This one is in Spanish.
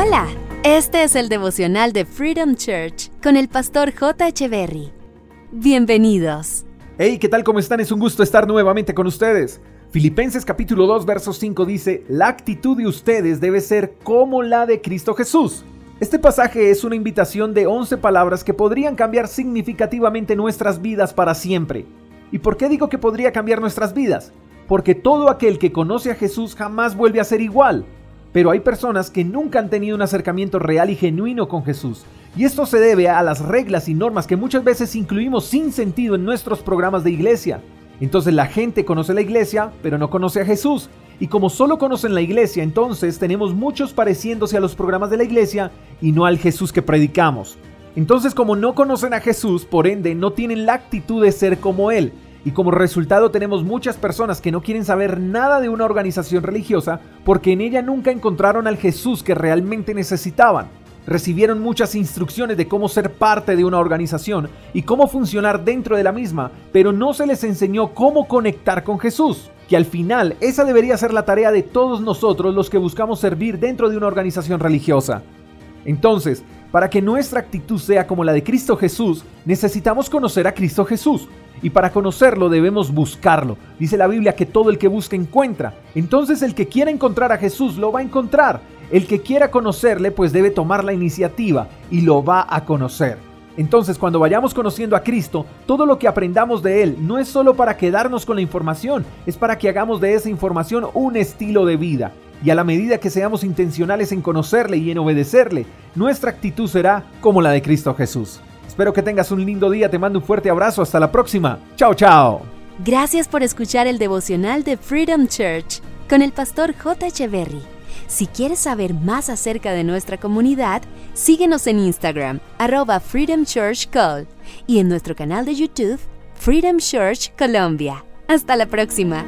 Hola, este es el devocional de Freedom Church con el pastor J. Berry. Bienvenidos. Hey, ¿qué tal? ¿Cómo están? Es un gusto estar nuevamente con ustedes. Filipenses capítulo 2, verso 5 dice, la actitud de ustedes debe ser como la de Cristo Jesús. Este pasaje es una invitación de 11 palabras que podrían cambiar significativamente nuestras vidas para siempre. ¿Y por qué digo que podría cambiar nuestras vidas? Porque todo aquel que conoce a Jesús jamás vuelve a ser igual. Pero hay personas que nunca han tenido un acercamiento real y genuino con Jesús. Y esto se debe a las reglas y normas que muchas veces incluimos sin sentido en nuestros programas de iglesia. Entonces la gente conoce la iglesia, pero no conoce a Jesús. Y como solo conocen la iglesia, entonces tenemos muchos pareciéndose a los programas de la iglesia y no al Jesús que predicamos. Entonces como no conocen a Jesús, por ende no tienen la actitud de ser como Él. Y como resultado tenemos muchas personas que no quieren saber nada de una organización religiosa porque en ella nunca encontraron al Jesús que realmente necesitaban. Recibieron muchas instrucciones de cómo ser parte de una organización y cómo funcionar dentro de la misma, pero no se les enseñó cómo conectar con Jesús. Que al final esa debería ser la tarea de todos nosotros los que buscamos servir dentro de una organización religiosa. Entonces, para que nuestra actitud sea como la de Cristo Jesús, necesitamos conocer a Cristo Jesús. Y para conocerlo debemos buscarlo. Dice la Biblia que todo el que busca encuentra. Entonces el que quiera encontrar a Jesús lo va a encontrar. El que quiera conocerle pues debe tomar la iniciativa y lo va a conocer. Entonces cuando vayamos conociendo a Cristo, todo lo que aprendamos de Él no es solo para quedarnos con la información, es para que hagamos de esa información un estilo de vida. Y a la medida que seamos intencionales en conocerle y en obedecerle, nuestra actitud será como la de Cristo Jesús. Espero que tengas un lindo día, te mando un fuerte abrazo, hasta la próxima. Chao, chao. Gracias por escuchar el devocional de Freedom Church con el pastor J. Echeverry. Si quieres saber más acerca de nuestra comunidad, síguenos en Instagram, arroba Freedom Church Call, y en nuestro canal de YouTube, Freedom Church Colombia. Hasta la próxima.